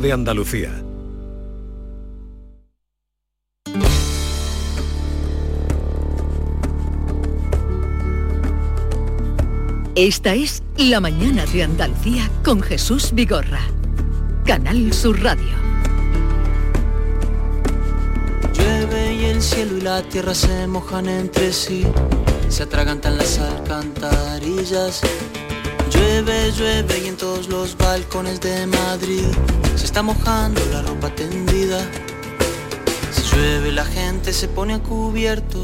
de Andalucía. Esta es La mañana de Andalucía con Jesús Vigorra. Canal Sur Radio. Llueve y el cielo y la tierra se mojan entre sí, se atragantan las alcantarillas. Llueve, llueve y en todos los balcones de Madrid se está mojando la ropa tendida. Si llueve la gente se pone a cubierto,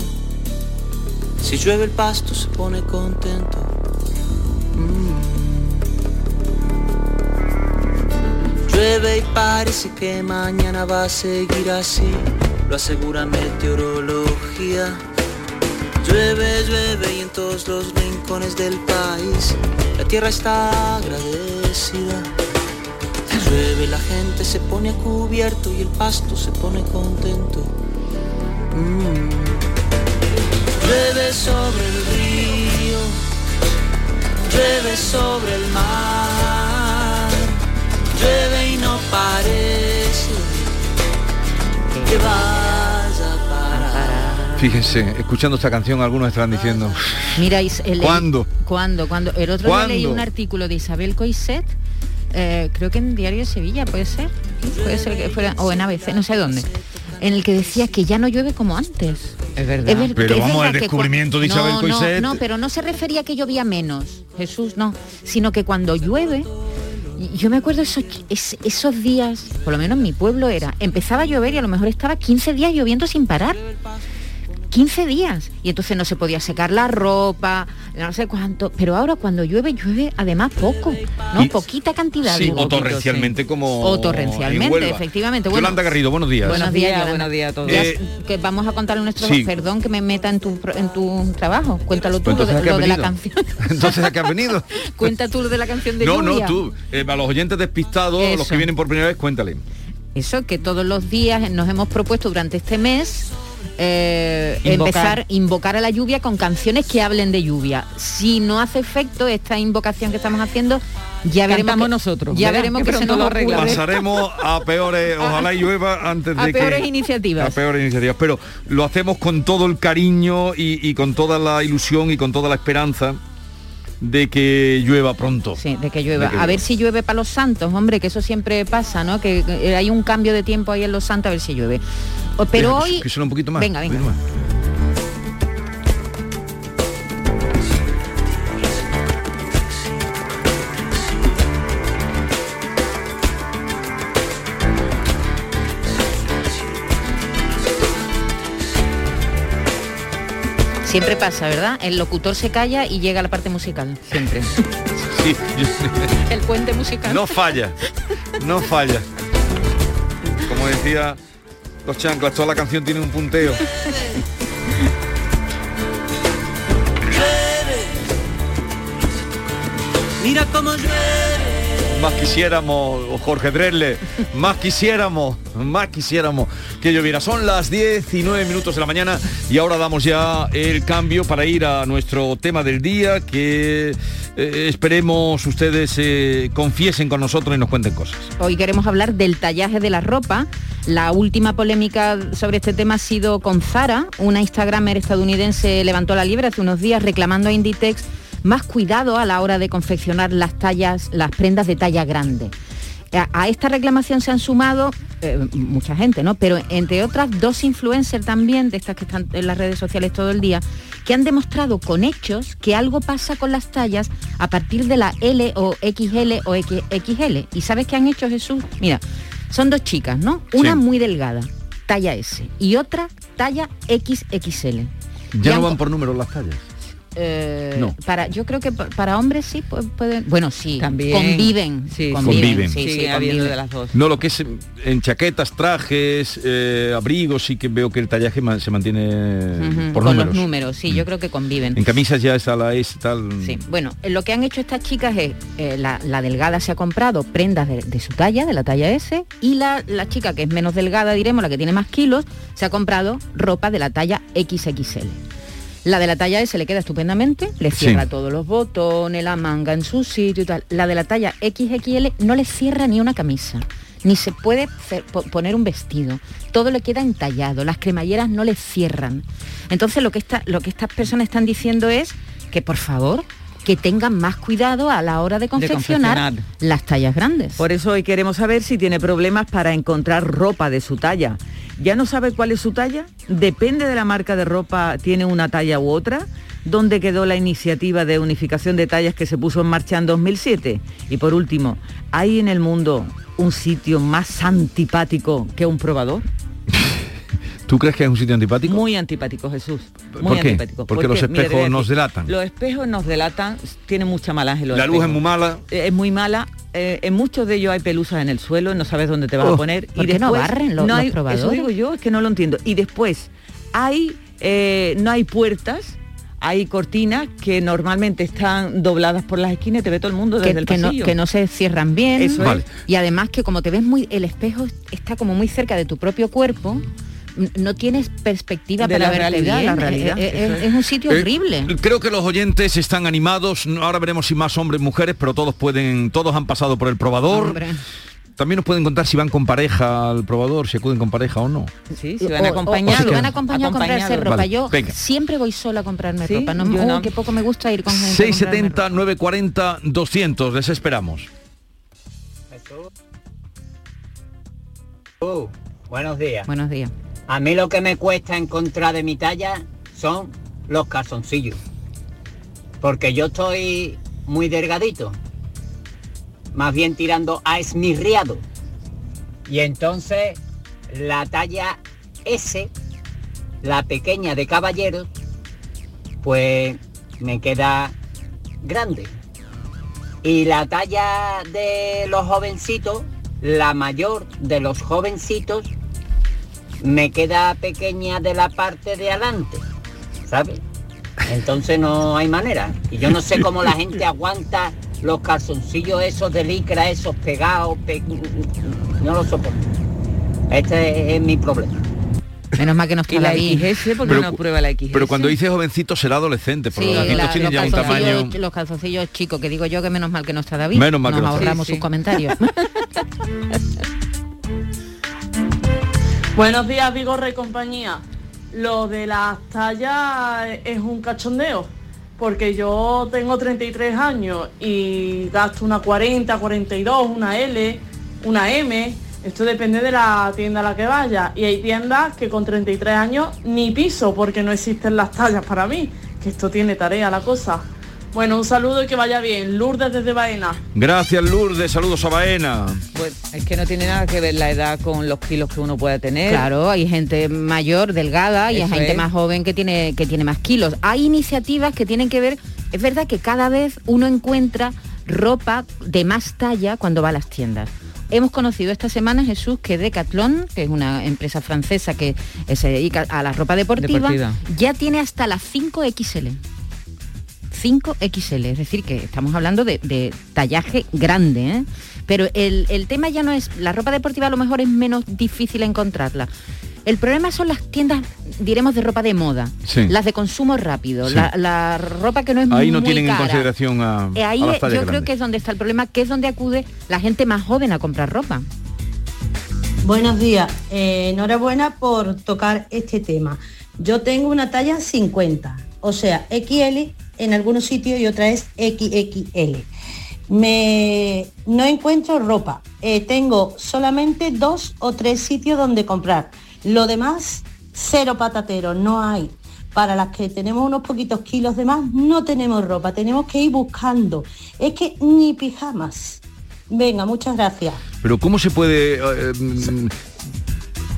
si llueve el pasto se pone contento. Mm. Llueve y parece que mañana va a seguir así, lo asegura meteorología. Llueve, llueve y en todos los rincones del país la tierra está agradecida. Llueve la gente se pone a cubierto y el pasto se pone contento. Mm. Llueve sobre el río, llueve sobre el mar, llueve y no parece que vaya a parar. Fíjense, escuchando esta canción algunos estarán diciendo, Miráis, el, ¿Cuándo? ¿Cuándo? ¿Cuándo? El otro día leí un artículo de Isabel Coiset, eh, creo que en Diario de Sevilla, puede ser, puede ser que fuera, o en ABC, no sé dónde, en el que decía que ya no llueve como antes. Es verdad. Es ver- Pero vamos, cua- descubrimiento de Isabel no, Coixet- No, no, pero no se refería a que llovía menos, Jesús, no, sino que cuando llueve, yo me acuerdo esos, es- esos días, por lo menos en mi pueblo era, empezaba a llover y a lo mejor estaba 15 días lloviendo sin parar. 15 días y entonces no se podía secar la ropa, no sé cuánto, pero ahora cuando llueve llueve además poco, ¿no? Y- Poquita cantidad. sí, digo, o poquito, torrencialmente sí. como o en torrencialmente, efectivamente. Bueno, Yolanda Garrido, buenos días. Buenos días, Yolanda. buenos días a todos. Ya, Eh, que vamos a contarle a nuestro sí. perdón que me meta en tu en tu trabajo. Cuéntalo tú Pues lo de, entonces, ¿a qué lo has de la canción. Entonces, ¿a qué has venido? Cuenta tú lo de la canción de no, lluvia. no, tú. Eh, a los oyentes despistados, los que vienen por primera vez, cuéntale. Eso que todos los días nos hemos propuesto durante este mes eh, Invocar. empezar invocar a la lluvia con canciones que hablen de lluvia. Si no hace efecto esta invocación que estamos haciendo, ya veremos que- nosotros, Ya veremos que que, se nos arreglamos. Pasaremos a peores, ojalá y llueva antes a de peores que... iniciativas. A peores iniciativas, pero lo hacemos con todo el cariño y, y con toda la ilusión y con toda la esperanza de que llueva pronto. Sí, de que llueva. De que a llueva. ver si llueve para los santos, hombre, que eso siempre pasa, ¿no? Que, que hay un cambio de tiempo ahí en los santos, a ver si llueve. Pero hoy... que suene un poquito más. Venga, venga. más. Siempre pasa, ¿verdad? El locutor se calla y llega la parte musical, siempre. Sí, yo- El puente musical. no falla, no falla. Como decía los chanclas, toda la canción tiene un punteo. Mira cómo llueve. Más quisiéramos, Jorge Dresle, más quisiéramos, más quisiéramos que lloviera. Son las 10 y 9 minutos de la mañana y ahora damos ya el cambio para ir a nuestro tema del día que eh, esperemos ustedes eh, confiesen con nosotros y nos cuenten cosas. Hoy queremos hablar del tallaje de la ropa. La última polémica sobre este tema ha sido con Zara. Una Instagramer estadounidense levantó la liebre hace unos días reclamando a Inditex más cuidado a la hora de confeccionar las tallas, las prendas de talla grande. A, esta reclamación se han sumado eh, mucha gente, ¿no? Pero entre otras dos influencers también, de estas que están en las redes sociales todo el día, que han demostrado con hechos que algo pasa con las tallas a partir de la L o XL o XL. ¿Y sabes qué han hecho Jesús? Mira, son dos chicas, ¿no? Una Sí. muy delgada, talla S, y otra talla XXL. Y Ya han no van por números las tallas. Eh, No. para yo creo que pa- para hombres sí pu- pueden bueno sí También. conviven Sí, sí. Conviven. sí, sí, conviven. de las dos. No, lo que es en chaquetas, trajes, eh, abrigos, sí que veo que el tallaje se mantiene por con números. los números sí yo creo que conviven En camisas ya está la S y tal. Sí, bueno, lo que han hecho estas chicas es, eh, la, la delgada se ha comprado prendas de, de su talla, de la talla S, y la, la chica que es menos delgada, diremos, la que tiene más kilos, se ha comprado ropa de la talla XXL. La de la talla S le queda estupendamente, le cierra Sí. todos los botones, la manga en su sitio y tal. La de la talla XXL no le cierra ni una camisa, ni se puede poner un vestido. Todo le queda entallado, las cremalleras no le cierran. Entonces lo que, lo que estas personas están diciendo es que por favor que tengan más cuidado a la hora de confeccionar, las tallas grandes. Por eso hoy queremos saber si tiene problemas para encontrar ropa de su talla. ¿Ya no sabe cuál es su talla? ¿Depende de la marca de ropa, tiene una talla u otra? ¿Dónde quedó la iniciativa de unificación de tallas que se puso en marcha en 2007? Y por último, ¿hay en el mundo un sitio más antipático que un probador? ¿Tú crees que es un sitio antipático? Muy antipático, Jesús. Muy antipático. Porque, los espejos nos delatan. Los espejos nos delatan, tiene mucha mala La luz es muy mala. Eh, es muy mala. Eh, en muchos de ellos hay pelusas en el suelo, no sabes dónde te vas a oh. poner. ¿Por y qué no barren los, no hay, Eso digo yo, es que no lo entiendo. Y después, hay, eh, no hay puertas hay cortinas que normalmente están dobladas por las esquinas y te ve todo el mundo desde que, el pasillo. No, que no se cierran bien. Eso Y además que como te ves muy, el espejo está como muy cerca de tu propio cuerpo, no tienes perspectiva para la realidad, La realidad. Eh, eh, es, un sitio eh, horrible. Creo que los oyentes están animados. Ahora veremos si más hombres, mujeres, pero todos pueden, todos han pasado por el probador. También nos pueden contar si van con pareja al probador, si acuden con pareja o no. Sí, si van acompañados. Si van acompañados a comprarse ropa. yo siempre voy sola a comprarme ropa. No, no. que poco me gusta ir con gente. 670, 940, 200. Les esperamos. Uh, buenos días. Buenos días. A mí lo que me cuesta encontrar de mi talla son los calzoncillos. Porque yo estoy muy delgadito. Más bien tirando a esmirriado. Y entonces la talla S, la pequeña de caballeros, pues me queda grande. Y la talla de los jovencitos, la mayor de los jovencitos, me queda pequeña de la parte de adelante, ¿sabes? Entonces no hay manera. Y yo no sé cómo la gente aguanta los calzoncillos esos de licra, esos pegados, no lo soporto. Este es, mi problema. Menos mal que nos queda la XS porque no prueba la XS. Pero cuando dice jovencito será adolescente, porque los la, tienen ya un tamaño. Los calzoncillos chicos, que digo yo que menos mal que no está David. Menos mal nos que ahorramos sus comentarios. Buenos días, Vigorra y compañía. Lo de las tallas es un cachondeo, porque yo tengo 33 años y gasto una 40, 42, una L, una M. Esto depende de la tienda a la que vaya. Y hay tiendas que con 33 años ni piso porque no existen las tallas para mí. Que esto tiene tarea la cosa. Bueno, un saludo y que vaya bien. Lourdes desde Baena. Gracias, Lourdes. Saludos a Baena. Pues es que no tiene nada que ver la edad con los kilos que uno pueda tener. Claro, hay gente mayor, delgada, y hay gente más joven que tiene, que tiene más kilos. Hay iniciativas que tienen que ver, es verdad que cada vez uno encuentra ropa de más talla cuando va a las tiendas. Hemos conocido esta semana, Jesús, que Decathlon, que es una empresa francesa que se dedica a la ropa deportiva. ya tiene hasta las 5XL. 5XL, es decir, que estamos hablando de, tallaje grande, ¿eh? pero el, tema ya no es, la ropa deportiva a lo mejor es menos difícil encontrarla. El problema son las tiendas, diremos, de ropa de moda, las de consumo rápido, la, ropa que no es muy Ahí no tienen en consideración a, eh, Ahí yo creo que es donde está el problema, que es donde acude la gente más joven a comprar ropa. Buenos días, eh, enhorabuena por tocar este tema. Yo tengo una talla 50, o sea, XL en algunos sitios y otra es XXL. Me, no encuentro ropa. Eh, tengo solamente dos o tres sitios donde comprar. Lo demás, cero patatero, no hay. Para las que tenemos unos poquitos kilos de más, no tenemos ropa, tenemos que ir buscando. Es que ni pijamas. Venga, muchas gracias. Pero ¿cómo se puede eh,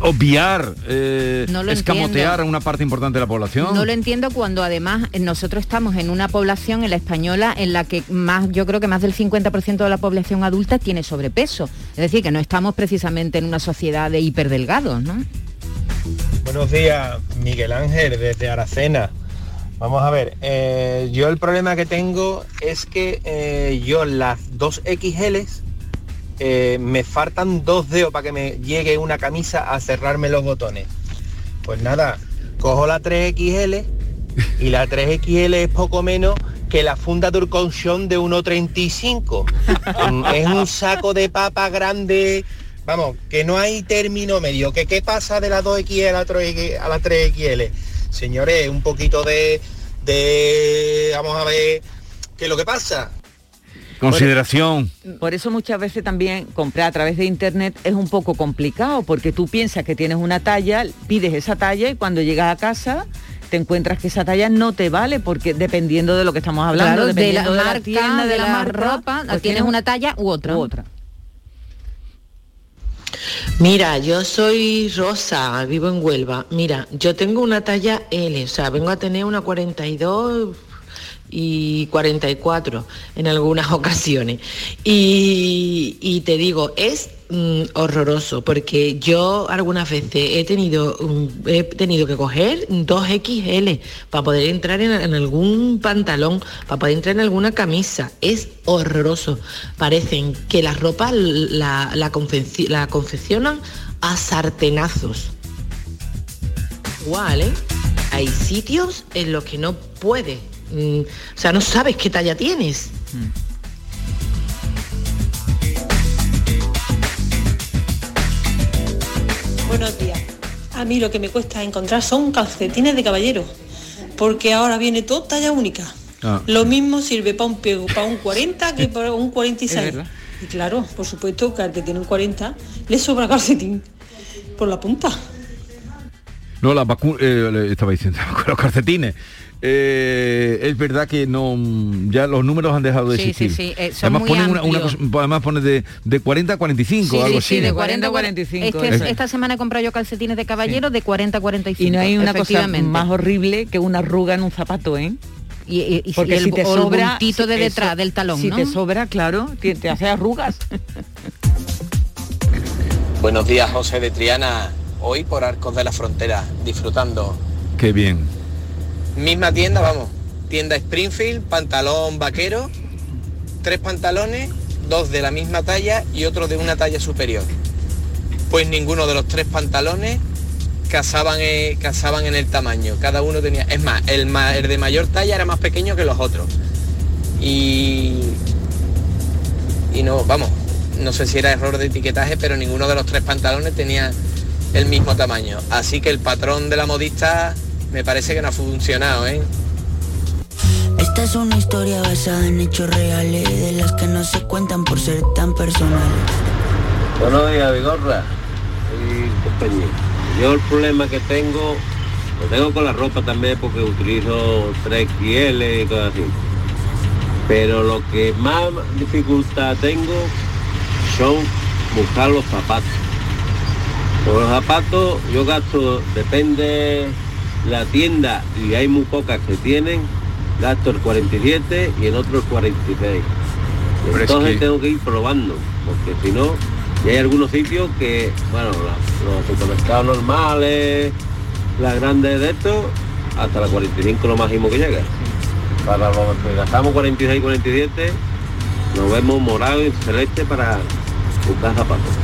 obviar, eh, escamotear a una parte importante de la población. No lo entiendo cuando además nosotros estamos en una población, en la española, en la que más, yo creo que más del 50% de la población adulta tiene sobrepeso. Es decir, que no estamos precisamente en una sociedad de hiperdelgados, ¿no? Buenos días, Miguel Ángel, desde Aracena. Vamos a ver, eh, yo el problema que tengo es que eh, yo las dos XLs eh, me faltan dos dedos para que me llegue una camisa a cerrarme los botones. Pues nada, cojo la 3XL y la 3XL es poco menos que la funda de de 1.35. es un saco de papa grande vamos, que no hay término medio, que qué pasa de la 2XL a la 3, a la 3XL. Señores, un poquito de, de, vamos a ver, ¿qué es lo que pasa? Consideración. Por eso muchas veces también comprar a través de internet es un poco complicado, porque tú piensas que tienes una talla, pides esa talla y cuando llegas a casa te encuentras que esa talla no te vale, porque dependiendo de lo que estamos hablando, Claro, de la dependiendo de la, marca, tienda, de la marca, ropa, pues tienes una talla u otra. u otra. Mira, yo soy Rosa, vivo en Huelva. Mira, yo tengo una talla L, o sea, vengo a tener una 42 y 44 en algunas ocasiones. Y, te digo, es mm, horroroso porque yo algunas veces he tenido, mm, he tenido que coger 2XL para poder entrar en, algún pantalón, para poder entrar en alguna camisa. Es horroroso. Parecen que la ropa la, la, confeci- la confeccionan a sartenazos. Igual, ¿eh? Hay sitios en los que no puedes. Mm, o sea, no sabes qué talla tienes. Buenos días. A mí lo que me cuesta encontrar son calcetines de caballero, porque ahora viene todo talla única. Ah. Lo mismo sirve para un pego, para un 40 que para un Es 46. verdad. Y claro, por supuesto que al que tiene un 40 le sobra calcetín por la punta. No, la vacuna, estaba diciendo, los calcetines. Eh, es verdad que no ya los números han dejado de Sí, existir. sí, sí, eh, son además muy ponen una, una cosa- además pone de, de 40 a 45, algo así. de 40 40 a 45, Es que esta semana he comprado yo calcetines de caballero de 40 a 45. Y no hay una cosa más horrible que una arruga en un zapato, ¿eh? Y, y- y Porque el, si te o el sobra bultito de detrás eso- del talón, Si ¿no? te sobra, claro, te, te hace arrugas. Buenos días, José de Triana. Hoy por Arcos de la Frontera, disfrutando. Qué bien. Misma tienda, vamos. Tienda Springfield, pantalón vaquero, tres pantalones, dos de la misma talla y otro de una talla superior. Pues ninguno de los tres pantalones casaban, eh, casaban en el tamaño. Cada uno tenía... Es más, el, el de mayor talla era más pequeño que los otros. Y... Y no, vamos, no sé si era error de etiquetaje, pero ninguno de los tres pantalones tenía el mismo tamaño. Así que el patrón de la modista me parece que no ha funcionado, ¿eh? Esta es una historia basada en hechos reales, de las que no se cuentan por ser tan personales. Buenos días, Vigorra y compañía. Yo el problema que tengo, lo tengo con la ropa también porque utilizo 3XL y cosas así. Pero lo que más dificultad tengo son buscar los zapatos. Por los zapatos yo gasto, depende la tienda y hay muy pocas que tienen, gasto el 47 y en otro el 46. Y Pero es entonces que- tengo que ir probando, porque si no, y hay algunos sitios que, bueno, los supermercados normales, las grandes de estos, hasta la 45 lo máximo que llega. Para los que gastamos 46 y 47, nos vemos morado y celeste para.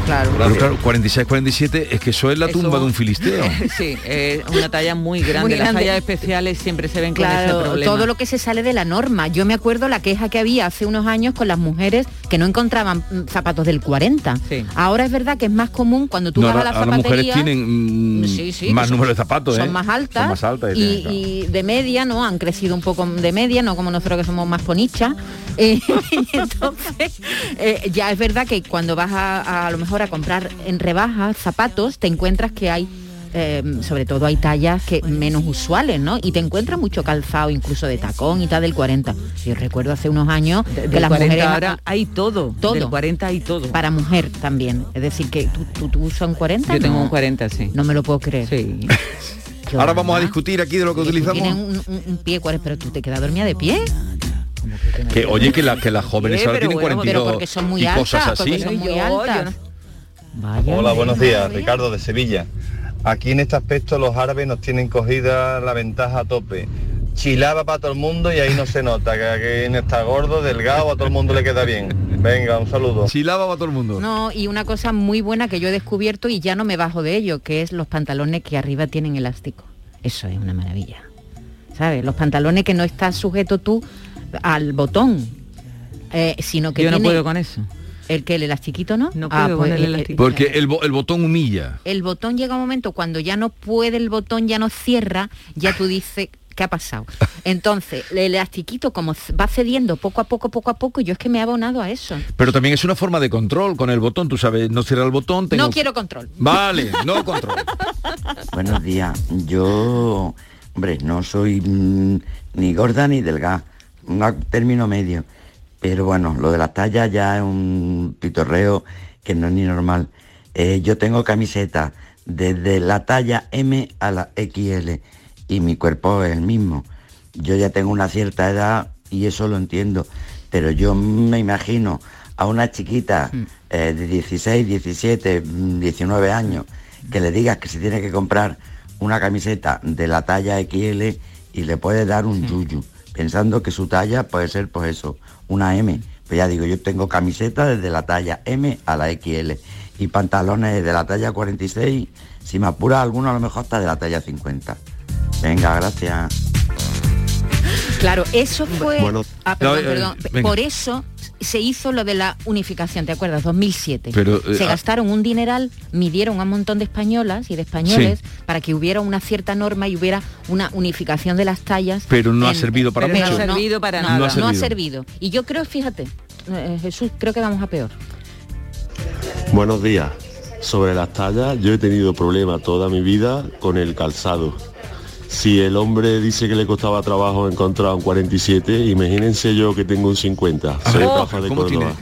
Claro. Pero claro, 46, 47, es que eso es la Eso- tumba de un filisteo. sí, es una talla muy grande. Muy Las tallas especiales siempre se ven con ese Claro, problema. todo lo que se sale de la norma. Yo me acuerdo la queja que había hace unos años con las mujeres que no encontraban mm, zapatos del 40. Sí. Ahora es verdad que es más común cuando tú No, vas ahora, a la las mujeres tienen mm, Sí, sí, más número de zapatos, son ¿eh? más altas, Son más altas. y, tienen, claro. y de media, ¿no? Han crecido un poco de media, no como nosotros que somos más ponichas. Eh, y entonces, eh, ya es verdad que cuando vas a, a, lo mejor a comprar en rebajas zapatos, te encuentras que hay eh, sobre todo hay tallas que menos usuales, ¿no? Y te encuentras mucho calzado, incluso de tacón y tal del 40. Yo recuerdo hace unos años De- que las 40 mujeres ahora hay todo. Todo. Del 40 hay todo. para mujer también. Es decir, que tú, tú, tú usas un 40. Yo tengo no, un 40, sí. No me lo puedo creer. Sí. Ahora vamos a discutir aquí de lo que utilizamos. un- un pie, ¿cuál es? Pero tú te quedas dormida de pie. Que oye que, la, que las jóvenes Eh, ahora tienen bueno, 42 pero porque son muy y cosas así. son muy altas. Hola, buenos días, madre. Ricardo de Sevilla. Aquí en este aspecto los árabes nos tienen cogida la ventaja a tope. Chilaba para todo el mundo y ahí no se nota, que aquí está gordo, delgado, a todo el mundo le queda bien. Venga, un saludo. Chilaba para todo el mundo. No, y una cosa muy buena que yo he descubierto y ya no me bajo de ello, que es los pantalones que arriba tienen elástico. Eso es una maravilla. ¿Sabes? Los pantalones que no estás sujeto tú al botón, eh, sino que Yo no tiene- puedo con eso. ¿El que el elastiquito no? No Ah, puedo pues, poner el eh, elastiquito. Porque el, bo- el botón humilla. el botón llega un momento cuando ya no puede el botón, ya no cierra, ya tú dices, ¿qué ha pasado? Entonces, el elastiquito como va cediendo poco a poco, poco a poco, yo es que me he abonado a eso. Pero también es una forma de control con el botón. Tú sabes, no cierra el botón. tengo- No quiero control. Vale, no control. Buenos días. Yo, hombre, no soy mm, ni gorda ni delgada, un término medio. Pero bueno, lo de las tallas ya es un pitorreo que no es ni normal. Eh, yo tengo camiseta desde la talla M a la XL y mi cuerpo es el mismo. Yo ya tengo una cierta edad y eso lo entiendo, pero yo me imagino a una chiquita eh, de 16, 17, mm, 19 años que le digas que se tiene que comprar una camiseta de la talla XL y le puede dar un yuyu, pensando que su talla puede ser pues eso, una M. Pues ya digo, yo tengo camiseta desde la talla M a la XL y pantalones de la talla 46, si me apura alguno a lo mejor hasta de la talla 50. Venga, gracias. Claro, eso fue... Bueno. Ah, perdón, No, eh, perdón. Por eso se hizo lo de la unificación, ¿te acuerdas? 2007. Pero, eh, se ah- gastaron un dineral, midieron a un montón de españolas y de españoles para que hubiera una cierta norma y hubiera una unificación de las tallas. Pero no ha servido para Pero mucho. no, servido para no, nada. No ha No ha servido. servido. Y yo creo, fíjate, eh, Jesús, creo que vamos a peor. Buenos días. Sobre las tallas, yo he tenido problemas toda mi vida con el calzado. Si el hombre dice que le costaba trabajo encontrar un 47, imagínense yo que tengo un 50. Soy Oh, Rafa de ¿cómo tiene? Córdoba.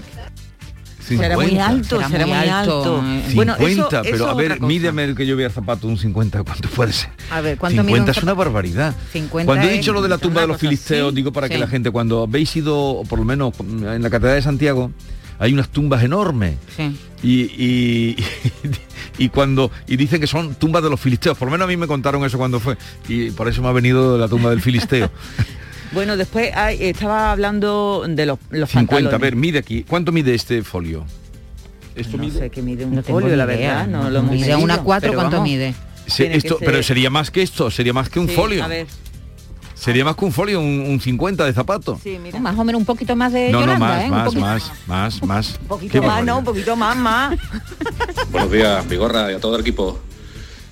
Será muy 50. alto, será, Será muy muy alto. alto, eh. Bueno, 50, eso, pero eso a ver, mídeme el que yo vea zapato un 50, ¿cuánto puede ser? A ver, ¿cuánto mide 50 un es una barbaridad. 50 cuando he dicho lo de la tumba de los filisteos, así. digo para que la gente, cuando habéis ido, o por lo menos en la Catedral de Santiago, hay unas tumbas enormes. Sí. Y, y, y cuando y dicen que son tumbas de los filisteos, por lo menos a mí me contaron eso cuando fue y por eso me ha venido la tumba del filisteo. Bueno, después hay- estaba hablando de los, los 50, a ver, mide aquí. ¿Cuánto mide este folio? ¿Esto no mide? sé qué mide un No folio, la idea, verdad, no, no, lo hemos mide medido, una cuatro, pero ¿cuánto vamos. mide? Se- esto, pero ser- sería más que esto, sería más que un Sí, folio. A ver, Sería más que un folio, un, un 50 de zapato. sí, mira. Más o menos un poquito más de no, no, Yolanda, más, ¿eh? Más, más, más, más. Un poquito más, no, un poquito más, más. Buenos días, Bigorra y a todo el equipo.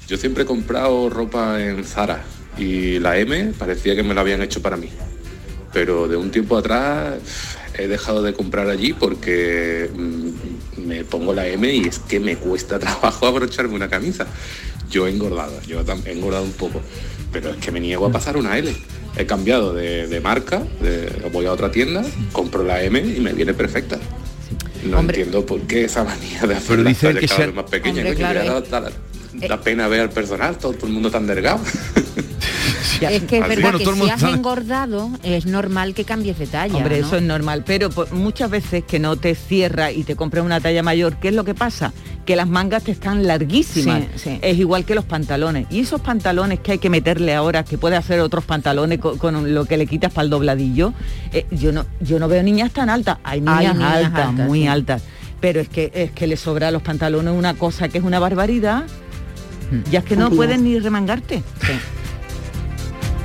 Yo siempre he comprado ropa en Zara y la M parecía que me la habían hecho para mí. Pero de un tiempo atrás he dejado de comprar allí porque mm, me pongo la M y es que me cuesta trabajo abrocharme una camisa. Yo he engordado, yo he engordado un poco, pero es que me niego a pasar una L. He cambiado de, de marca, de- voy a otra tienda, compro la M y me viene perfecta. No Hombre. entiendo por qué esa manía de hacer Pero las dicen que más pequeñas. Hombre, claro, que eh. Da, pena ver al personal, todo, todo el mundo tan delgado. Es que es Así. verdad Bueno, que si has sabe. engordado es normal que cambies de talla. Hombre, ¿no? eso es normal, pero muchas veces que no te cierra y te compras una talla mayor, ¿qué es lo que pasa? Que las mangas te están larguísimas. Sí, sí. Es igual que los pantalones. Y esos pantalones que hay que meterle ahora, que puede hacer otros pantalones co- con, lo que le quitas para el dobladillo, eh, yo no yo no veo niñas tan altas. Hay niñas, Hay niñas altas, altas, muy sí. altas. Pero es que es que le sobra a los pantalones una cosa que es una barbaridad. Ya es que no días. ni remangarte.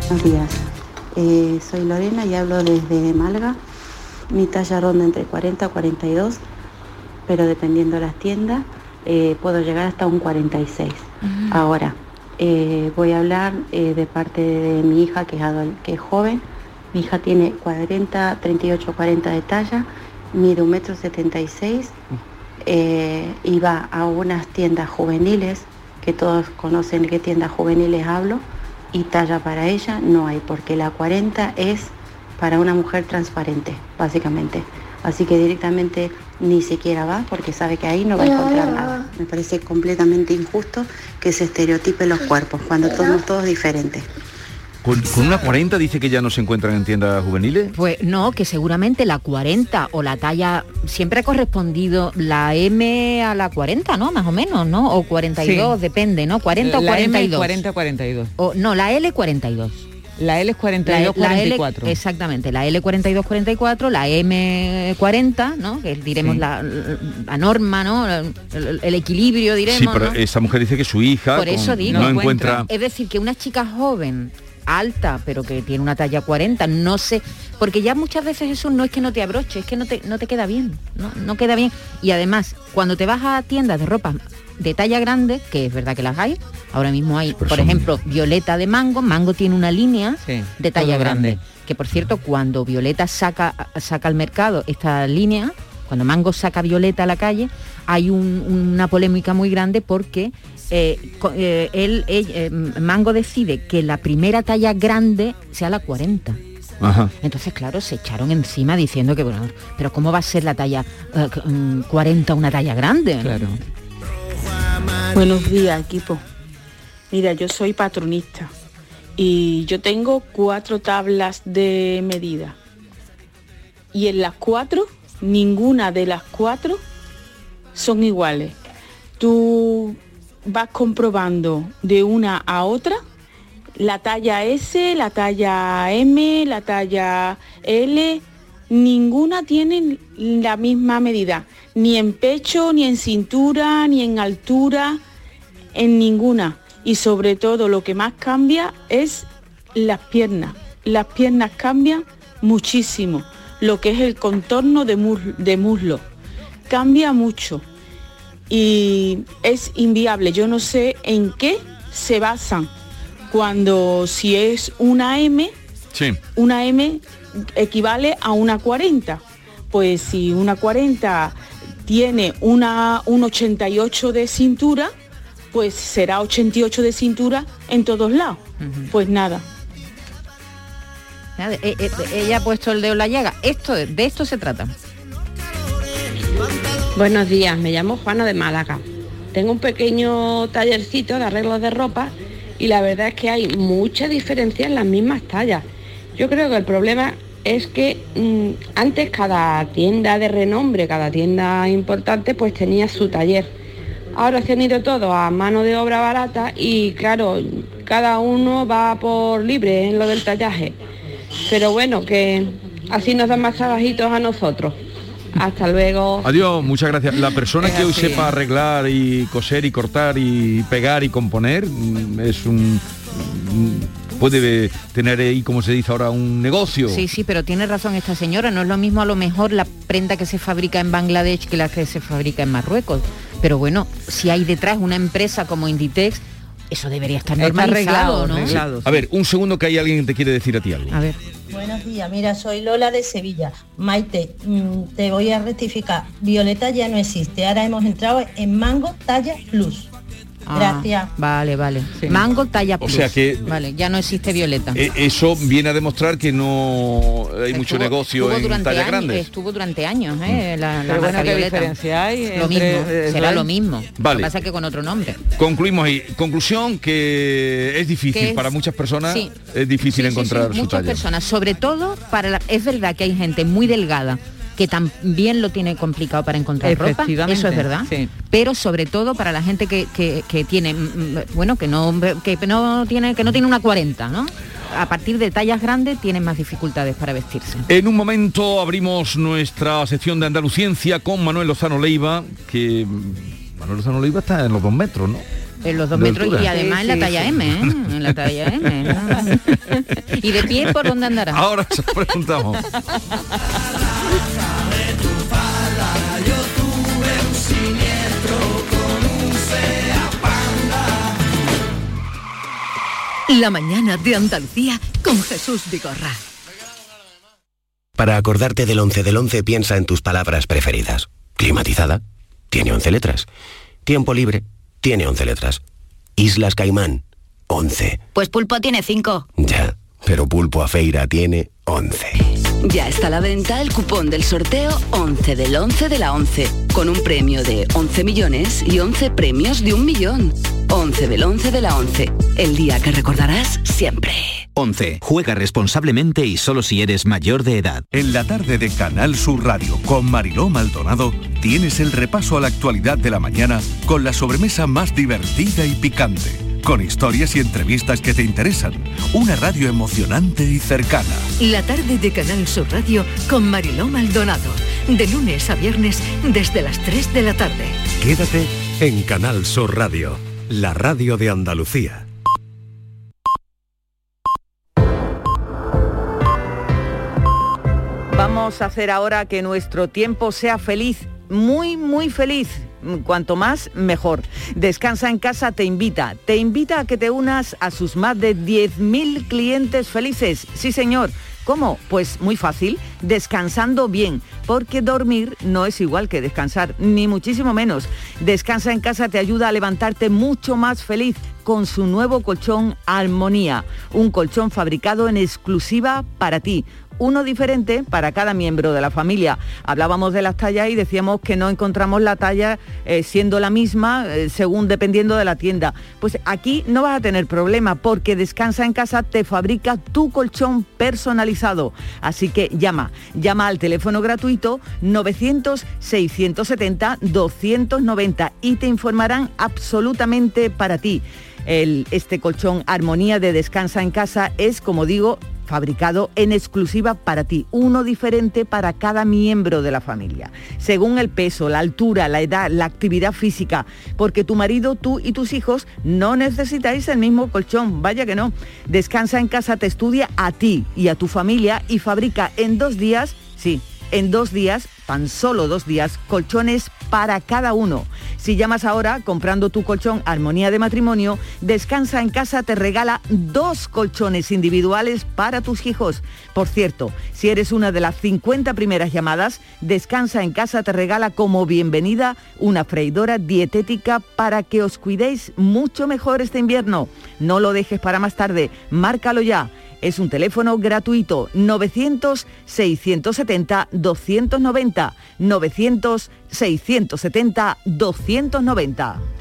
Buenos días. Eh, soy Lorena y hablo desde Málaga. Mi talla ronda entre 40 y 42, pero dependiendo de las tiendas, eh, puedo llegar hasta un 46. Ahora, eh, voy a hablar eh, de parte de mi hija, que es, adol- que es joven. Mi hija tiene 40, 38, 40 de talla, mide un metro 76 eh, y va a unas tiendas juveniles, que todos conocen de qué tiendas juveniles hablo, y talla para ella no hay, porque la 40 es para una mujer transparente, básicamente. Así que directamente ni siquiera va porque sabe que ahí no va a encontrar nada. Me parece completamente injusto que se estereotipen los cuerpos cuando somos todos diferentes. Con, con una 40 dice que ya no se encuentran en tiendas juveniles. Pues no, que seguramente la 40 o la talla siempre ha correspondido la M a la 40, ¿no? Más o menos, ¿no? O 42, Sí. depende, ¿no? 40 o La M 42. 40 42. O, no, la L 42. La L es 42 la, la L 44. exactamente, la L 42 44, la M 40, ¿no? Que diremos Sí. la, la norma, ¿no? El, el equilibrio, diremos. Sí, pero ¿no? esa mujer dice que su hija Por con- eso digo. no encuentra... Es decir, que una chica joven, alta, pero que tiene una talla 40, no sé, Porque ya muchas veces eso no es que no te abroche, es que no te, no te queda bien, ¿no? no queda bien. Y además, cuando te vas a tiendas de ropa de talla grande, que es verdad que las hay, ahora mismo hay, por ejemplo, Violeta de Mango, Mango tiene una línea de talla grande. grande. Que por cierto, cuando Violeta saca, saca al mercado esta línea, cuando Mango saca Violeta a la calle, hay un- una polémica muy grande porque eh, eh, él, él, eh, Mango decide que la primera talla grande sea la 40. Ajá. Entonces, claro, se echaron encima diciendo que, bueno, pero ¿cómo va a ser la talla eh, c- mm, 40 una talla grande? Claro. Buenos días, equipo. Mira, yo soy patronista y yo tengo cuatro tablas de medida. Y en las cuatro, ninguna de las cuatro son iguales. Tú vas comprobando de una a otra la talla S, la talla M, la talla L, ninguna tiene la misma medida, ni en pecho, ni en cintura, ni en altura, en ninguna. Y sobre todo lo que más cambia es las piernas. Las piernas cambian muchísimo, lo que es el contorno de, mus- de muslo. Cambia mucho y es inviable. Yo no sé en qué se basan cuando si es una M, Sí. una M equivale a una 40. Pues si una 40 tiene una, un 88 de cintura, pues será 88 de cintura en todos lados. Pues nada. Nada, eh, eh, ella ha puesto el dedo en la llaga. Esto, de esto se trata. Buenos días, me llamo Juana de Málaga. Tengo un pequeño tallercito de arreglos de ropa y la verdad es que hay mucha diferencia en las mismas tallas. Yo creo que el problema es que mm, antes cada tienda de renombre, cada tienda importante, pues tenía su taller. Ahora se han ido todos a mano de obra barata y claro, cada uno va por libre en lo del tallaje. Pero bueno, que así nos dan más trabajitos a nosotros. Hasta luego. Adiós, muchas gracias. La persona Es que hoy sepa arreglar y coser y cortar y pegar y componer mm, es un mm, puede tener ahí, como se dice ahora, un negocio. Sí, sí, pero tiene razón esta señora. No es lo mismo a lo mejor la prenda que se fabrica en Bangladesh que la que se fabrica en Marruecos. Pero bueno, si hay detrás una empresa como Inditex, eso debería estar Está normalizado, arreglado, ¿no? arreglado. A ver, un segundo que hay alguien que te quiere decir a ti algo. A ver. Buenos días, mira, soy Lola de Sevilla. Maite, mm, te voy a rectificar. Violeta ya no existe. Ahora hemos entrado en Mango Talla Plus. Ah, Gracias. Vale, vale. Mango talla O plus. sea que- Vale, ya no existe Violeta. Eh, eso viene a demostrar que no hay mucho negocio estuvo en años- grandes. Estuvo durante años, ¿eh? La, la Pero bueno, marca ¿qué Violeta. diferencia hay Lo entre- mismo, será ¿no? lo mismo. Vale. Lo que pasa es que con otro nombre. Concluimos ahí. Conclusión que es difícil Que es- para muchas personas. sí. Es difícil Sí, encontrar sí, su muchas talla. personas, sobre todo para la- es verdad que hay gente muy delgada que también lo tiene complicado para encontrar ropa, eso es verdad. sí. Pero sobre todo para la gente que, que- que tiene, mm, mm, bueno, que no, que no tiene, que no tiene una 40, ¿no? A partir de tallas grandes tienen más dificultades para vestirse. En un momento abrimos nuestra sección de Andaluciencia con Manuel Lozano Leiva, que mm, Manuel Lozano Leiva está en los dos metros, ¿no? En los dos De metros altura. y además Sí, en la talla sí. M, ¿eh? En la talla M. ¿no? ¿Y de pie por dónde andará? Ahora se lo preguntamos. La mañana de Andalucía con Jesús Vigorra. Para acordarte del 11 del 11 piensa en tus palabras preferidas. Climatizada, tiene 11 letras. Tiempo libre, tiene 11 letras. Islas Caimán, 11. Pues Pulpo tiene cinco. Ya, pero Pulpo a Feira tiene 11. Ya está a la venta el cupón del sorteo 11 del 11 de la 11, con un premio de 11 millones y 11 premios de un millón. 11 del 11 de la 11, el día que recordarás siempre. 11. Juega responsablemente y solo si eres mayor de edad. En la tarde de Canal Sur Radio con Mariló Maldonado tienes el repaso a la actualidad de la mañana con la sobremesa más divertida y picante, con historias y entrevistas que te interesan. Una radio emocionante y cercana. La tarde de Canal Sur Radio con Mariló Maldonado. De lunes a viernes desde las 3 de la tarde. Quédate en Canal Sur Radio, la radio de Andalucía. vamos a hacer ahora que nuestro tiempo sea feliz, muy, muy feliz. Cuanto más, mejor. Descansa en casa te invita. Te invita a que te unas a sus más de 10.000 clientes felices. Sí, señor. ¿Cómo? Pues muy fácil, descansando bien, porque dormir no es igual que descansar, ni muchísimo menos. Descansa en casa te ayuda a levantarte mucho más feliz con su nuevo colchón Armonía, un colchón fabricado en exclusiva para ti uno diferente para cada miembro de la familia. Hablábamos de las tallas y decíamos que no encontramos la talla eh, siendo la misma eh, según dependiendo de la tienda. Pues aquí no vas a tener problema porque Descansa en casa te fabrica tu colchón personalizado. Así que llama, llama al teléfono gratuito 900-670-290 y te informarán absolutamente para ti. Este colchón Armonía de Descansa en casa es, como digo, fabricado en exclusiva para ti, uno diferente para cada miembro de la familia, según el peso, la altura, la edad, la actividad física, porque tu marido, tú y tus hijos no necesitáis el mismo colchón, vaya que no. Descansa en casa te estudia a ti y a tu familia y fabrica en dos días, sí, en dos días, tan solo dos días, colchones para cada uno. Si llamas ahora comprando tu colchón Armonía de Matrimonio, Descansa en casa te regala dos colchones individuales para tus hijos. Por cierto, si eres una de las 50 primeras llamadas, Descansa en casa te regala como bienvenida una freidora dietética para que os cuidéis mucho mejor este invierno. No lo dejes para más tarde, márcalo ya. Es un teléfono gratuito 900-670-290. 900-670-290.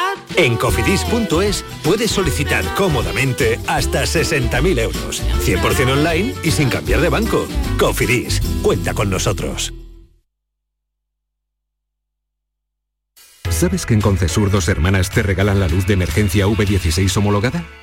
En cofidis.es puedes solicitar cómodamente hasta 60.000 euros. 100% online y sin cambiar de banco. Cofidis, cuenta con nosotros. ¿Sabes que en Concesur dos hermanas te regalan la luz de emergencia V16 homologada?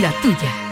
La tuya.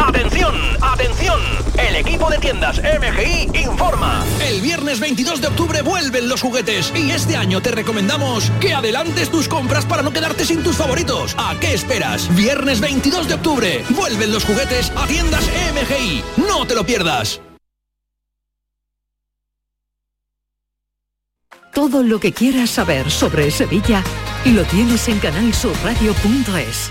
¡Atención! ¡Atención! El equipo de tiendas MGI informa. El viernes 22 de octubre vuelven los juguetes y este año te recomendamos que adelantes tus compras para no quedarte sin tus favoritos. ¿A qué esperas? Viernes 22 de octubre vuelven los juguetes a tiendas MGI. No te lo pierdas. Todo lo que quieras saber sobre Sevilla lo tienes en canalsurradio.es.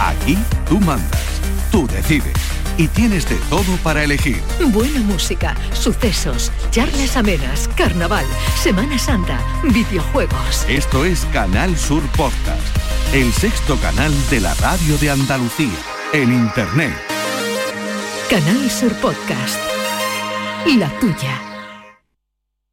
Aquí tú mandas, tú decides y tienes de todo para elegir. Buena música, sucesos, charlas amenas, carnaval, Semana Santa, videojuegos. Esto es Canal Sur Podcast, el sexto canal de la radio de Andalucía, en Internet. Canal Sur Podcast. La tuya.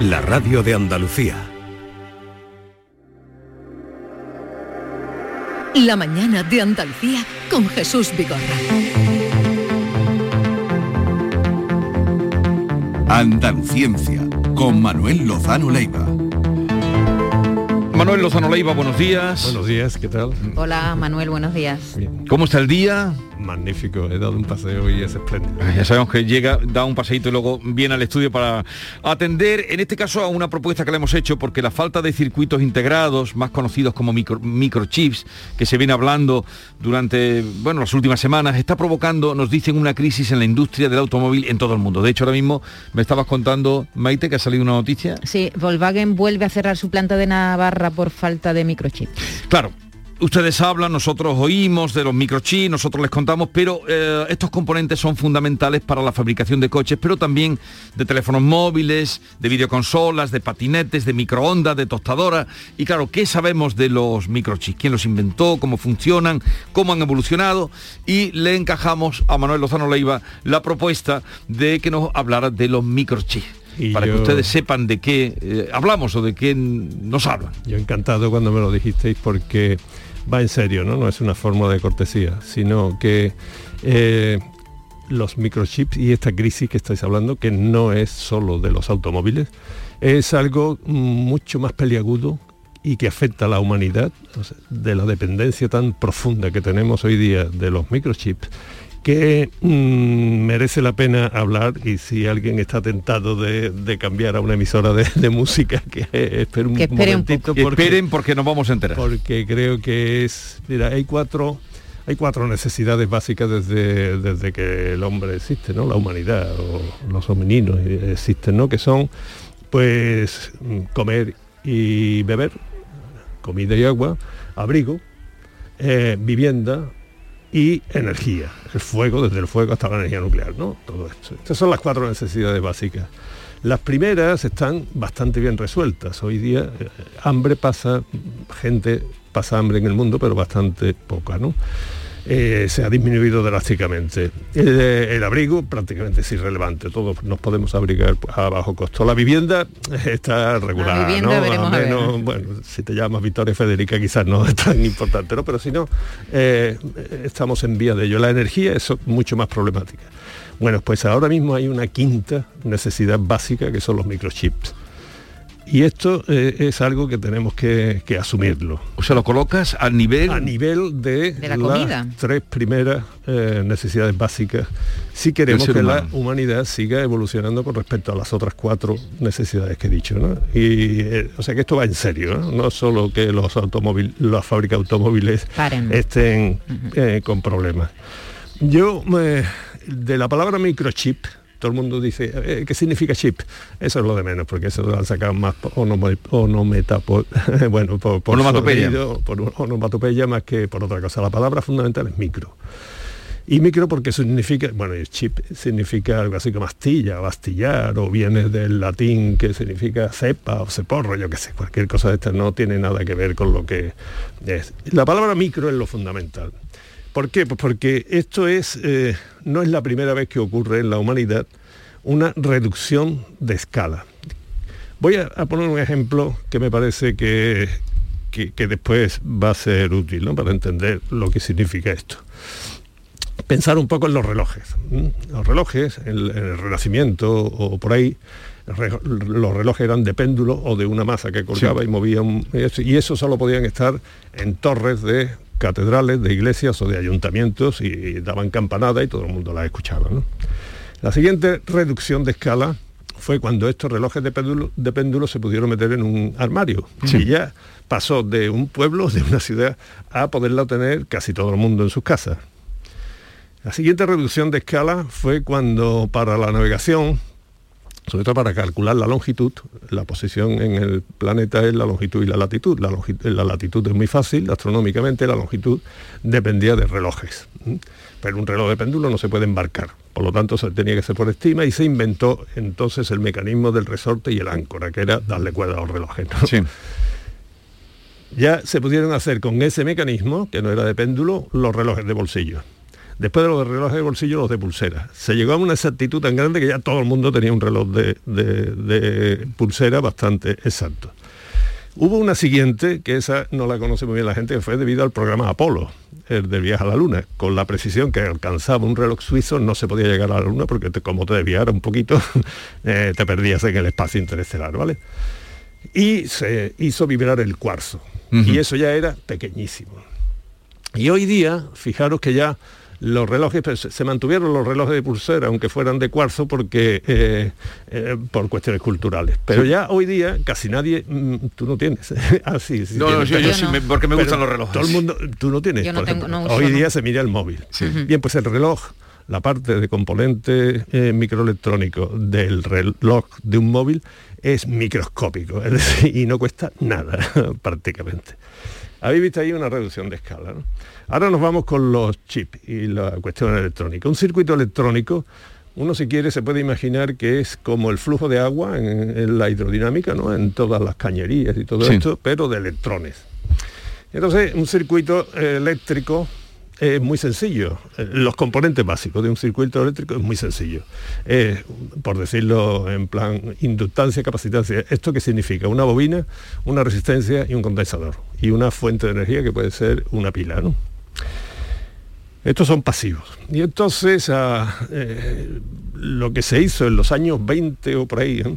la radio de Andalucía. La mañana de Andalucía con Jesús Vigorra. Andaluciencia con Manuel Lozano Leiva. Manuel Lozano Leiva, buenos días. Buenos días, ¿qué tal? Hola Manuel, buenos días. ¿Cómo está el día? Magnífico, he dado un paseo y es espléndido. Ya sabemos que llega, da un paseíto y luego viene al estudio para atender, en este caso, a una propuesta que le hemos hecho, porque la falta de circuitos integrados, más conocidos como micro- microchips, que se viene hablando durante bueno, las últimas semanas, está provocando, nos dicen, una crisis en la industria del automóvil en todo el mundo. De hecho, ahora mismo me estabas contando, Maite, que ha salido una noticia. Sí, Volkswagen vuelve a cerrar su planta de Navarra por falta de microchip. Claro. Ustedes hablan, nosotros oímos de los microchips, nosotros les contamos, pero eh, estos componentes son fundamentales para la fabricación de coches, pero también de teléfonos móviles, de videoconsolas, de patinetes, de microondas, de tostadoras. Y claro, ¿qué sabemos de los microchips? ¿Quién los inventó? ¿Cómo funcionan? ¿Cómo han evolucionado? Y le encajamos a Manuel Lozano Leiva la propuesta de que nos hablara de los microchips. Y para que ustedes sepan de qué eh, hablamos o de qué nos hablan. Yo encantado cuando me lo dijisteis porque va en serio, ¿no? No es una forma de cortesía, sino que eh, los microchips y esta crisis que estáis hablando, que no es solo de los automóviles, es algo mucho más peliagudo y que afecta a la humanidad, de la dependencia tan profunda que tenemos hoy día de los microchips, que mm, merece la pena hablar y si alguien está tentado de, de cambiar a una emisora de, de música, que espere un Que espere un momentito. poco. Esperen porque nos vamos a enterar. Porque creo que es... Mira, hay cuatro... Hay cuatro necesidades básicas desde, desde que el hombre existe, ¿no? La humanidad o los homininos existen, ¿no? Que son, pues, comer y beber, comida y agua, abrigo, eh, vivienda y energía. El fuego, desde el fuego hasta la energía nuclear, ¿no? Todo esto. Estas son las cuatro necesidades básicas. Las primeras están bastante bien resueltas. Hoy día eh, hambre pasa, gente pasa hambre en el mundo, pero bastante poca, ¿no? Eh, se ha disminuido drásticamente. El, el, abrigo prácticamente es irrelevante, todos nos podemos abrigar a bajo costo. La vivienda está regular, La vivienda ¿no? menos, bueno, si te llamas Victoria Federica quizás no es tan importante, ¿no? Pero si no, eh, estamos en vía de ello. La energía es mucho más problemática. Bueno, pues ahora mismo hay una quinta necesidad básica que son los microchips. Y esto eh, es algo que tenemos que, que, asumirlo. O sea, lo colocas a nivel... A nivel de, de la las comida. tres primeras eh, necesidades básicas. Si queremos que humano. la humanidad siga evolucionando con respecto a las otras cuatro necesidades que he dicho. ¿no? Y, eh, o sea que esto va en serio, no, no solo que los automóviles, las fábricas automóviles Paren. estén eh, con problemas. Yo, eh, de la palabra microchip, todo el mundo dice, eh, ¿qué significa chip? Eso es lo de menos, porque eso lo han sacado más onometa, por, bueno, por, por Onomatopeya. sonido, por onomatopeya más que por otra cosa. La palabra fundamental es micro. Y micro porque significa, bueno, el chip significa algo así como astilla o astillar, o viene del latín que significa cepa o ceporro, yo qué sé, cualquier cosa de esta no tiene nada que ver con lo que es. La palabra micro es lo fundamental. ¿Por qué? Pues porque esto es, eh, no es la primera vez que ocurre en la humanidad una reducción de escala. Voy a, a poner un ejemplo que me parece que, que, que después va a ser útil ¿no? para entender lo que significa esto. Pensar un poco en los relojes. Los relojes, en, el Renacimiento o por ahí, re- los relojes eran de péndulo o de una masa que colgaba Sí. y movía un- y eso, y eso solo podían estar en torres de catedrales, de iglesias o de ayuntamientos y, daban campanada y todo el mundo las escuchaba. ¿no? La siguiente reducción de escala fue cuando estos relojes de péndulo, de péndulo se pudieron meter en un armario Sí. y ya pasó de un pueblo, de una ciudad, a poderla tener casi todo el mundo en sus casas. La siguiente reducción de escala fue cuando para la navegación, sobre todo para calcular la longitud, la posición en el planeta es la longitud y la latitud. La, la latitud es muy fácil, astronómicamente la longitud dependía de relojes. Pero un reloj de péndulo no se puede embarcar, por lo tanto se tenía que hacer por estima y se inventó entonces el mecanismo del resorte y el áncora, que era darle cuerda a los relojes. ¿no? Ya se pudieron hacer con ese mecanismo, que no era de péndulo, los relojes de bolsillo. Después de los de relojes de bolsillo, los de pulsera. Se llegó a una exactitud tan grande que ya todo el mundo tenía un reloj de, de- de pulsera bastante exacto. Hubo una siguiente, que esa no la conoce muy bien la gente, que fue debido al programa Apolo, el del viaje a la Luna. Con la precisión que alcanzaba un reloj suizo, no se podía llegar a la Luna porque te- como te desviara un poquito, eh, te perdías en el espacio interestelar, ¿vale? Y se hizo vibrar el cuarzo. Y eso ya era pequeñísimo. Y hoy día, fijaros que ya los relojes, pues, se mantuvieron los relojes de pulsera, aunque fueran de cuarzo, porque eh, eh, por cuestiones culturales. Pero Sí. ya hoy día casi nadie, mm, tú no tienes. ah, sí, sí No, no, tienes. yo- yo Yo sí me- porque me Pero gustan los relojes. Todo el mundo, tú no tienes. Yo no por tengo- ejemplo. no uso, hoy no. día se mira el móvil. Bien, pues el reloj, la parte de componente eh, microelectrónico del reloj de un móvil es microscópico, es decir, y no cuesta nada prácticamente. Habéis visto ahí una reducción de escala. ¿no? Ahora nos vamos con los chips y la cuestión electrónica. Un circuito electrónico, uno si quiere se puede imaginar que es como el flujo de agua en, en la hidrodinámica, ¿no? en todas las cañerías y todo Sí. esto, pero de electrones. Entonces, un circuito eléctrico es muy sencillo. Eh, Los componentes básicos de un circuito eléctrico es muy sencillo. Eh, por decirlo en plan inductancia, capacitancia. ¿Esto qué significa? Una bobina, una resistencia y un condensador. Y una fuente de energía que puede ser una pila. Estos son pasivos. Y entonces ah, eh, lo que se hizo en los años 20 o por ahí, ¿eh?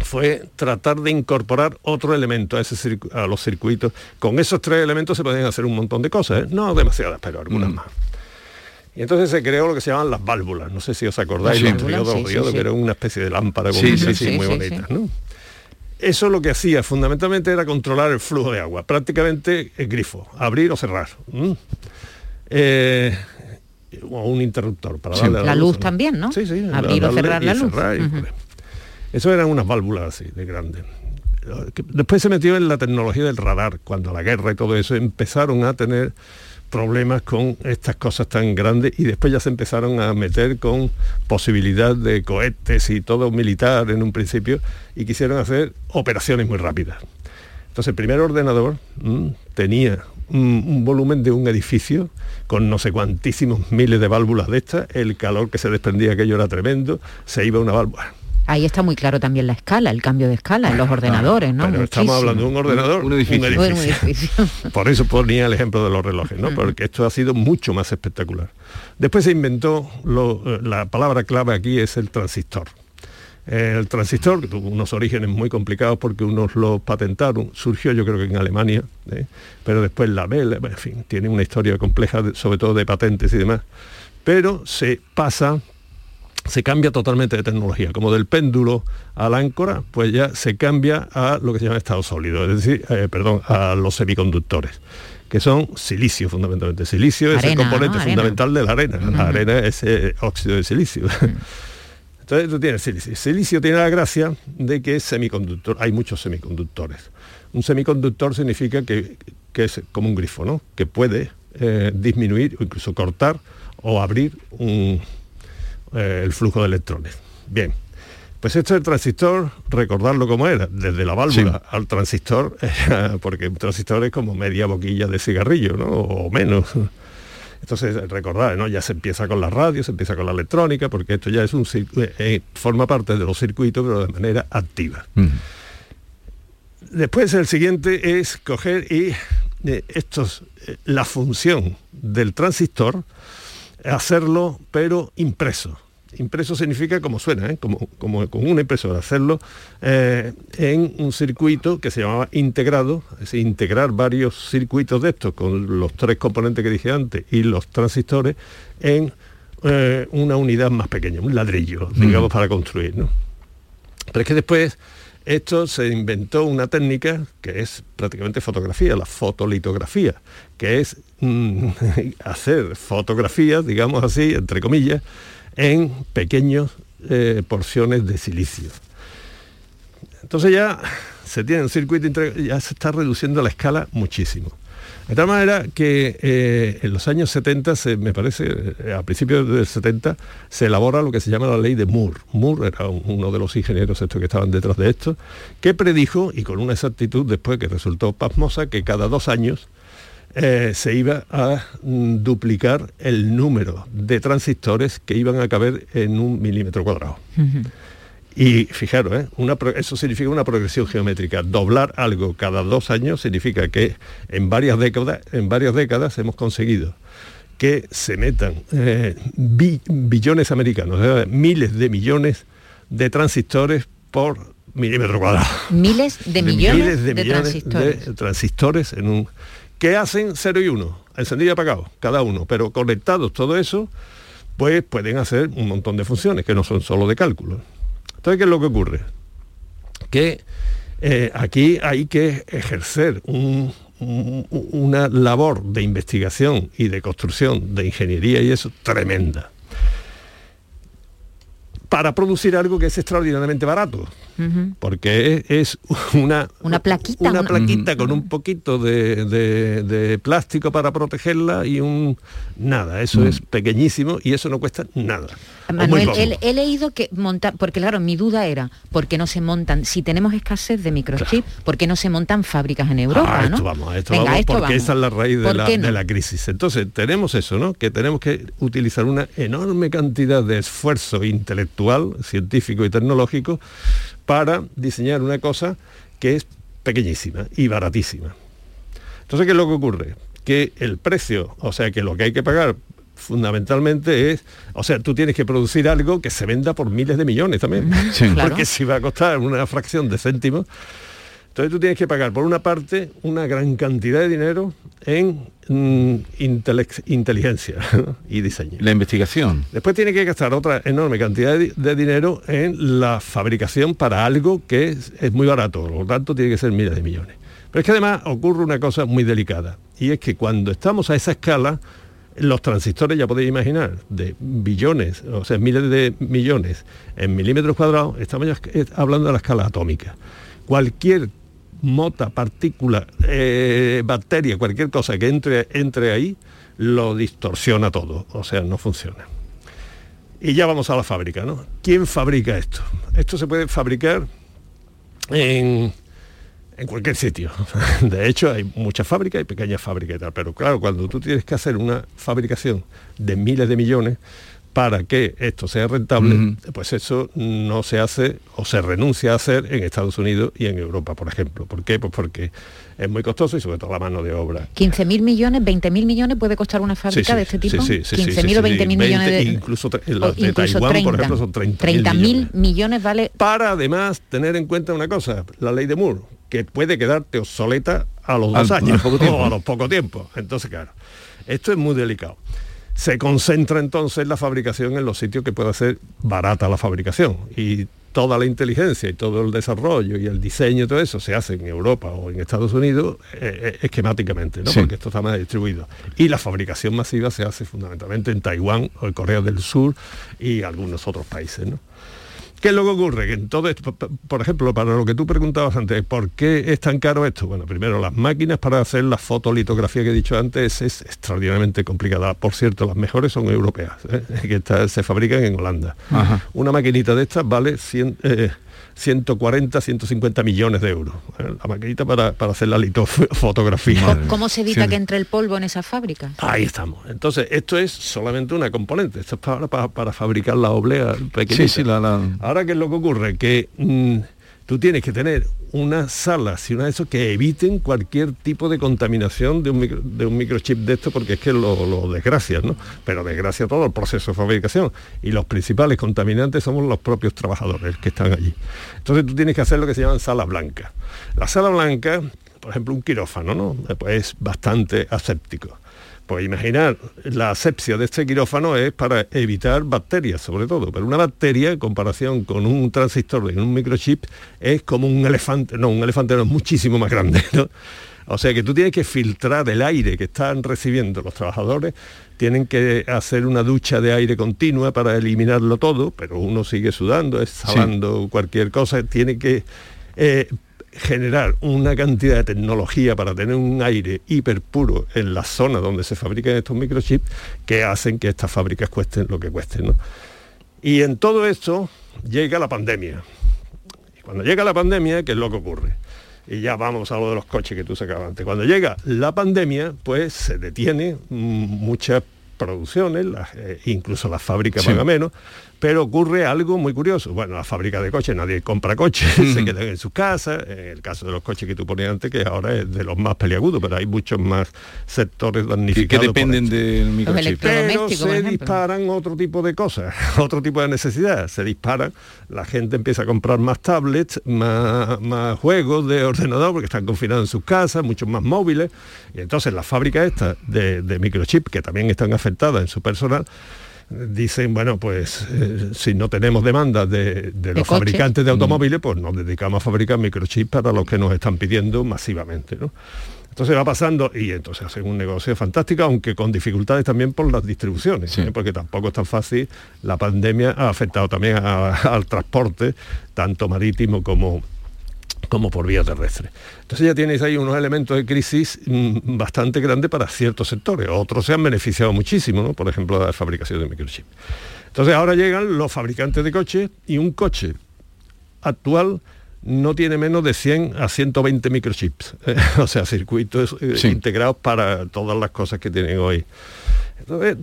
Fue tratar de incorporar otro elemento a, ese a los circuitos. Con esos tres elementos se pueden hacer un montón de cosas, ¿eh? no demasiadas, pero algunas más. Y entonces se creó lo que se llaman las válvulas. No sé si os acordáis, Sí. los triodos, Sí, los sí, diodos, sí. que era una especie de lámpara con Sí, luces sí, así sí, muy sí, bonitas, ¿no? Eso lo que hacía fundamentalmente era controlar el flujo de agua, prácticamente el grifo, abrir o cerrar. Eh, o un interruptor para Sí. darle La luz ¿no? también, ¿no? Sí, sí. Abrir o cerrar la luz. cerrar y- Ujú. Eso eran unas válvulas así, de grandes. Después se metió en la tecnología del radar, cuando la guerra y todo eso empezaron a tener problemas con estas cosas tan grandes y después ya se empezaron a meter con posibilidad de cohetes y todo militar en un principio y quisieron hacer operaciones muy rápidas. Entonces el primer ordenador mm, tenía un, un volumen de un edificio con no sé cuantísimos miles de válvulas de estas, el calor que se desprendía aquello era tremendo, se iba una válvula. Ahí está muy claro también la escala, el cambio de escala en los ordenadores, ¿no? Pero estamos hablando de un ordenador, un edificio. Un edificio. Por eso ponía el ejemplo de los relojes, ¿no? Porque esto ha sido mucho más espectacular. Después se inventó, lo- eh, la palabra clave aquí es el transistor. El transistor, que tuvo unos orígenes muy complicados porque unos lo patentaron, surgió yo creo que en Alemania, ¿eh? pero después la Bell, en fin, tiene una historia compleja, de- sobre todo de patentes y demás. Pero se pasa se cambia totalmente de tecnología, como del péndulo al áncora, pues ya se cambia a lo que se llama estado sólido, es decir, eh, perdón, a los semiconductores, que son silicio fundamentalmente. Silicio es el componente fundamental de la arena. La arena es eh, óxido de silicio. Entonces tú tienes silicio. Silicio tiene la gracia de que es semiconductor. Hay muchos semiconductores. Un semiconductor significa que, que es como un grifo, ¿no? Que puede eh, disminuir o incluso cortar o abrir un, eh, el flujo de electrones. Bien, pues esto del transistor, recordarlo como era, desde la válvula al transistor, porque un transistor es como media boquilla de cigarrillo, ¿no? O menos. Entonces, recordar, ¿no? Ya se empieza con la radio, se empieza con la electrónica, porque esto ya es un eh, eh, forma parte de los circuitos, pero de manera activa. Después el siguiente es coger y eh, estos, eh, la función del transistor, hacerlo pero impreso. Impreso significa como suena, ¿eh? como, como con una impresora, hacerlo eh, en un circuito que se llamaba integrado, es decir, integrar varios circuitos de estos con los tres componentes que dije antes y los transistores en eh, una unidad más pequeña, un ladrillo, digamos, para construir. ¿no? Pero es que después esto se inventó una técnica que es prácticamente fotografía, la fotolitografía, que es mm, hacer fotografías, digamos así, entre comillas, en pequeñas eh, porciones de silicio. Entonces ya se tiene un circuito, ya se está reduciendo la escala muchísimo. De tal manera que eh, en los años 70, se, me parece, eh, a principios del 70, se elabora lo que se llama la ley de Moore. Moore era un- uno de los ingenieros estos que estaban detrás de esto, que predijo, y con una exactitud después que resultó pasmosa, que cada dos años eh, se iba a mm, duplicar el número de transistores que iban a caber en un milímetro cuadrado. Y fijaros, ¿eh? Una eso significa una progresión geométrica. Doblar algo cada dos años significa que en varias décadas, en varias décadas hemos conseguido que se metan eh, bi- billones americanos, miles de millones de transistores por milímetro cuadrado. Miles de millones de, millones transistores. de transistores en un que hacen 0 y 1, encendido y apagado, cada uno, pero conectados todo eso, pues pueden hacer un montón de funciones que no son solo de cálculo. Entonces, ¿qué es lo que ocurre? Que eh, aquí hay que ejercer un- un- una labor de investigación y de construcción, de ingeniería y eso, tremenda. Para producir algo que es extraordinariamente barato Porque es, es una, Una plaquita. una una- plaquita con un poquito de, de- de plástico para protegerla y un nada, eso es pequeñísimo y eso no cuesta nada. Manuel, he, he leído que montar, porque claro, mi duda era, ¿por qué no se montan, si tenemos escasez de microchip, ¿por qué no se montan fábricas en Europa? Ah, esto ¿no? vamos, esto Venga, vamos, esto porque vamos. esa es la raíz de ¿Por la, no? de la crisis. Entonces, tenemos eso, ¿no? Que tenemos que utilizar una enorme cantidad de esfuerzo intelectual, científico y tecnológico para diseñar una cosa que es pequeñísima y baratísima. Entonces, ¿qué es lo que ocurre? Que el precio, o sea, que lo que hay que pagar fundamentalmente es, o sea, tú tienes que producir algo que se venda por miles de millones también, Sí. porque Claro. si va a costar una fracción de céntimos, Entonces tú tienes que pagar, por una parte, una gran cantidad de dinero en mm, inteligencia y diseño. La investigación. Después tiene que gastar otra enorme cantidad de, de dinero en la fabricación para algo que es, es muy barato, por lo tanto tiene que ser miles de millones. Pero es que además ocurre una cosa muy delicada, y es que cuando estamos a esa escala, los transistores, ya podéis imaginar, de billones, o sea, miles de millones en milímetros cuadrados, estamos ya hablando de la escala atómica. Cualquier mota, partícula, eh, bacteria, cualquier cosa que entre, entre ahí, lo distorsiona todo, o sea, no funciona. Y ya vamos a la fábrica, ¿no? ¿Quién fabrica esto? Esto se puede fabricar en, en cualquier sitio. De hecho, hay muchas fábricas y pequeñas fábricas. Pero claro, cuando tú tienes que hacer una fabricación de miles de millones para que esto sea rentable, pues eso no se hace o se renuncia a hacer en Estados Unidos y en Europa, por ejemplo. ¿Por qué? Pues porque es muy costoso y sobre todo la mano de obra 15.000 millones, 20.000 millones puede costar una fábrica de este tipo. 15.000 o 20.000 millones de... Incluso las de Taiwán, por 30. ejemplo, son 30.000 30.000 millones. millones vale Para además tener en cuenta una cosa, la ley de Moore, que puede quedarte obsoleta a los Al- dos a años o a los poco tiempo. Entonces, claro, esto es muy delicado. Se concentra entonces la fabricación en los sitios que pueda ser barata la fabricación y toda la inteligencia y todo el desarrollo y el diseño y todo eso se hace en Europa o en Estados Unidos eh, eh, esquemáticamente, ¿no? Sí. porque esto está más distribuido. Y la fabricación masiva se hace fundamentalmente en Taiwán o en Corea del Sur y algunos otros países. ¿no? ¿Qué es lo que ocurre? Que en todo esto, por ejemplo, para lo que tú preguntabas antes, ¿por qué es tan caro esto? Bueno, primero, las máquinas para hacer la fotolitografía que he dicho antes es extraordinariamente complicada. Por cierto, las mejores son europeas, ¿eh? que está- se fabrican en Holanda. Ajá. Una maquinita de estas vale 100, eh, 140, 150 millones de euros. ¿eh? La maquinita para, para hacer la litofotografía. ¿Cómo se evita que entre el polvo en esa fábrica? Ahí estamos. Entonces, esto es solamente una componente. Esto es para, para- para fabricar la oblea pequeñita. Sí, sí, la- la- Ahora, ¿qué es lo que ocurre? Que mm, tú tienes que tener unas salas y una de esos que eviten cualquier tipo de contaminación de un, microchip de esto, porque es que lo, lo ¿no? Pero desgracia todo el proceso de fabricación. Y los principales contaminantes somos los propios trabajadores que están allí. Entonces tú tienes que hacer lo que se llaman salas blancas. La sala blanca, por ejemplo, un quirófano, ¿no? Pues es bastante aséptico. Pues imaginar, la asepsia de este quirófano es para evitar bacterias, sobre todo, pero una bacteria en comparación con un transistor en un microchip es como un elefante, no, un elefante no, es muchísimo más grande, ¿no? O sea que tú tienes que filtrar el aire que están recibiendo los trabajadores, tienen que hacer una ducha de aire continua para eliminarlo todo, pero uno sigue sudando, exhalando cualquier cosa, tiene que eh, generar una cantidad de tecnología para tener un aire hiper puro en la zona donde se fabrican estos microchips que hacen que estas fábricas cuesten lo que cuesten. ¿no? Y en todo esto llega la pandemia. Y cuando llega la pandemia, ¿qué es lo que ocurre? Y ya vamos a lo de los coches que tú sacabas antes. Cuando llega la pandemia, pues se detiene muchas producciones, las, eh, incluso las fábricas Sí. van a menos, pero ocurre algo muy curioso. Bueno, las fábricas de coches, nadie compra coches, se quedan en sus casas, en el caso de los coches que tú ponías antes, que ahora es de los más peliagudos, pero hay muchos más sectores damnificados. que dependen del microchip. Pero se disparan otro tipo de cosas, otro tipo de necesidades. Se disparan, la gente empieza a comprar más tablets, más, más juegos de ordenador, porque están confinados en sus casas, muchos más móviles. Y entonces las fábricas estas de, de microchip, que también están afectadas en su personal, dicen, bueno, pues eh, si no tenemos demanda de, de los fabricantes Mm. de automóviles, pues nos dedicamos a fabricar microchips para los que nos están pidiendo masivamente. ¿no? Entonces va pasando y entonces hacen un negocio fantástico, aunque con dificultades también por las distribuciones, ¿eh? porque tampoco es tan fácil. La pandemia ha afectado también a- al transporte, tanto marítimo como, como por vía terrestre. Entonces ya tienes ahí unos elementos de crisis mm, bastante grandes para ciertos sectores. Otros se han beneficiado muchísimo, ¿no? por ejemplo, la fabricación de microchips. Entonces ahora llegan los fabricantes de coches y un coche actual no tiene menos de 100 a 120 microchips, eh, o sea, circuitos eh, Sí. integrados para todas las cosas que tienen hoy. Entonces,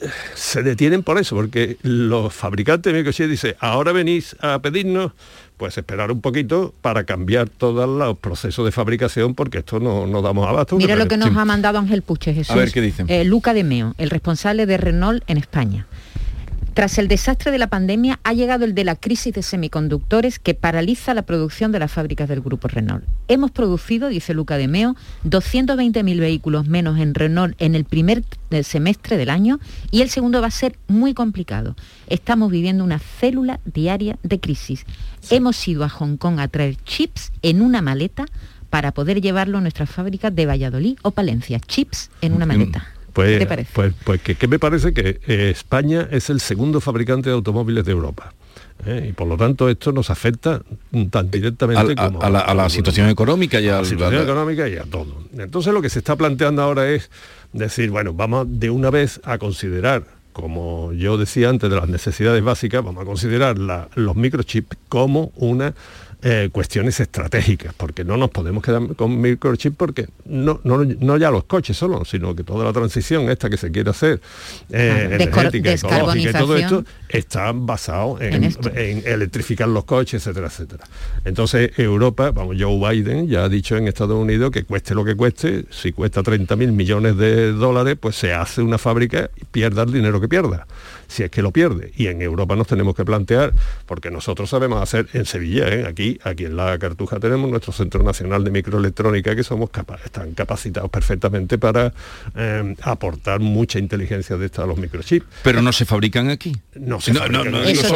eh, se detienen por eso, porque los fabricantes de microchips dicen, ahora venís a pedirnos, pues esperar un poquito para cambiar todos los procesos de fabricación, porque esto no, no damos abasto. Mira lo que nos Sí. ha mandado Ángel Puche, Jesús. A ver, ¿qué dicen? Eh, Luca de Meo, el responsable de Renault en España. Tras el desastre de la pandemia ha llegado el de la crisis de semiconductores que paraliza la producción de las fábricas del grupo Renault. Hemos producido, dice Luca de Meo, 220.000 vehículos menos en Renault en el primer semestre del año y el segundo va a ser muy complicado. Estamos viviendo una célula diaria de crisis. Hemos ido a Hong Kong a traer chips en una maleta para poder llevarlo a nuestras fábricas de Valladolid o Palencia. Chips en una maleta. Pues, ¿Qué te parece? Pues, pues que, me parece que eh, España es el segundo fabricante de automóviles de Europa. ¿eh? Y por lo tanto esto nos afecta tan directamente a, como a, la, a la situación económica y a la situación económica y a todo. Entonces lo que se está planteando ahora es decir, bueno, vamos de una vez a considerar como yo decía antes de las necesidades básicas, vamos a considerar la, los microchips como una eh, cuestiones estratégicas, porque no nos podemos quedar con microchip porque no, no, no, ya los coches solo, sino que toda la transición esta que se quiere hacer eh, energética, ecológica y todo esto está basado en, en, electrificar los coches, etcétera, etcétera. Entonces Europa, vamos, Joe Biden ya ha dicho en Estados Unidos que cueste lo que cueste, si cuesta 30 mil millones de dólares, pues se hace una fábrica y pierda el dinero que pierda si es que lo pierde. Y en Europa nos tenemos que plantear, porque nosotros sabemos hacer en Sevilla, ¿eh? aquí, aquí en la Cartuja tenemos nuestro Centro Nacional de Microelectrónica, que somos están capacitados perfectamente para eh, aportar mucha inteligencia de esta a los microchips. Pero no se fabrican aquí. No se eso,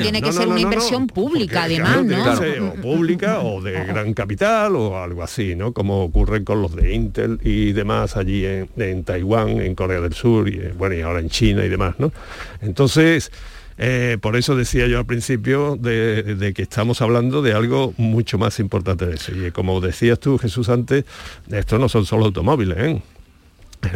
tiene, que ser una inversión pública, además, ¿no? o pública o de gran capital o algo así, ¿no? Como ocurre con los de Intel y demás allí en, en Taiwán, en Corea del Sur y bueno y ahora en China y demás, ¿no? Entonces, eh, por eso decía yo al principio de, que estamos hablando de algo mucho más importante de eso. Y como decías tú, Jesús, antes, esto no son solo automóviles, ¿eh?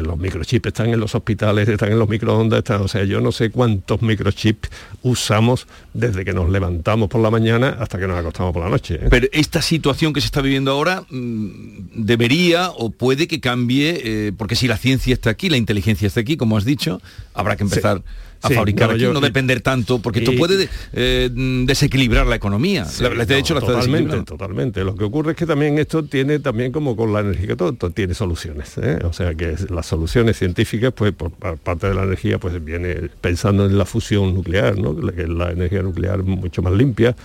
Los microchips están en los hospitales, están en los microondas, están, o sea, yo no sé cuántos microchips usamos desde que nos levantamos por la mañana hasta que nos acostamos por la noche. ¿eh? Pero esta situación que se está viviendo ahora mm, debería o puede que cambie, porque si la ciencia está aquí, la inteligencia está aquí, como has dicho, habrá que empezar a fabricar aquí, no depender tanto, porque esto puede eh, desequilibrar la economía. de hecho, totalmente, totalmente. Lo que ocurre es que también esto tiene también como con la energía, todo, tiene soluciones. ¿eh? O sea que las soluciones científicas, pues por parte de la energía, pues viene pensando en la fusión nuclear, ¿no? que la energía nuclear mucho más limpia.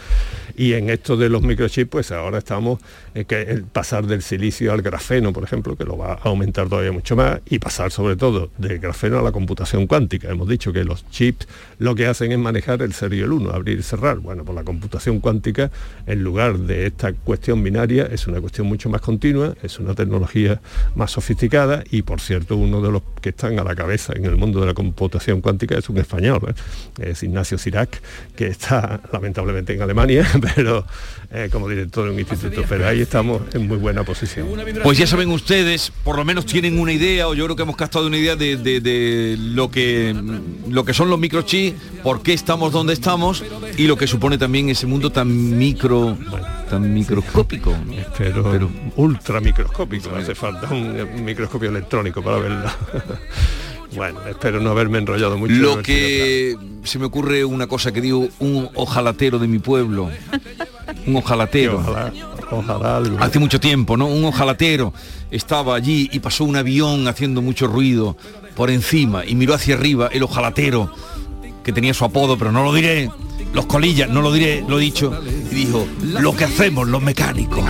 Y en esto de los microchips, pues ahora estamos en que el pasar del silicio al grafeno, por ejemplo, que lo va a aumentar todavía mucho más, y pasar sobre todo del grafeno a la computación cuántica. Hemos dicho que los chips lo que hacen es manejar el 0 y el 1, abrir y cerrar. Bueno, pues la computación cuántica, en lugar de esta cuestión binaria, es una cuestión mucho más continua, es una tecnología más sofisticada y, por cierto, uno de los que están a la cabeza en el mundo de la computación cuántica es un español, ¿eh? es Ignacio Sirac, que está lamentablemente en Alemania, pero eh, como director de un instituto, pero ahí estamos en muy buena posición. Pues ya saben ustedes, por lo menos tienen una idea, o yo creo que hemos captado una idea de, de lo, que, lo que son los microchips, por qué estamos donde estamos y lo que supone también ese mundo tan micro, tan microscópico. Pero, ultra microscópico, hace falta un, microscopio electrónico para verlo. Bueno, espero no haberme enrollado mucho. Lo que se me ocurre una cosa que digo, un ojalatero de mi pueblo. Un ojalatero. Hace mucho tiempo, ¿no? Un ojalatero estaba allí y pasó un avión haciendo mucho ruido por encima y miró hacia arriba el ojalatero, que tenía su apodo, pero no lo diré, los colillas, no lo diré, lo he dicho, y dijo, lo que hacemos los mecánicos.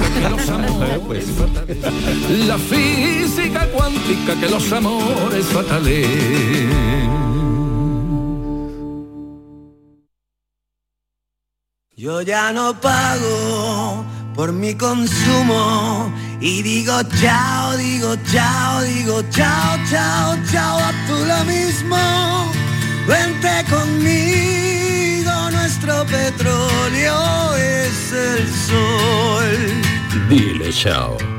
La física cuántica que los amores fatales. Yo ya no pago por mi consumo y digo chao, digo chao, digo chao, chao, chao, a tú lo mismo. Vente conmigo, nuestro petróleo es el sol. Dile chao.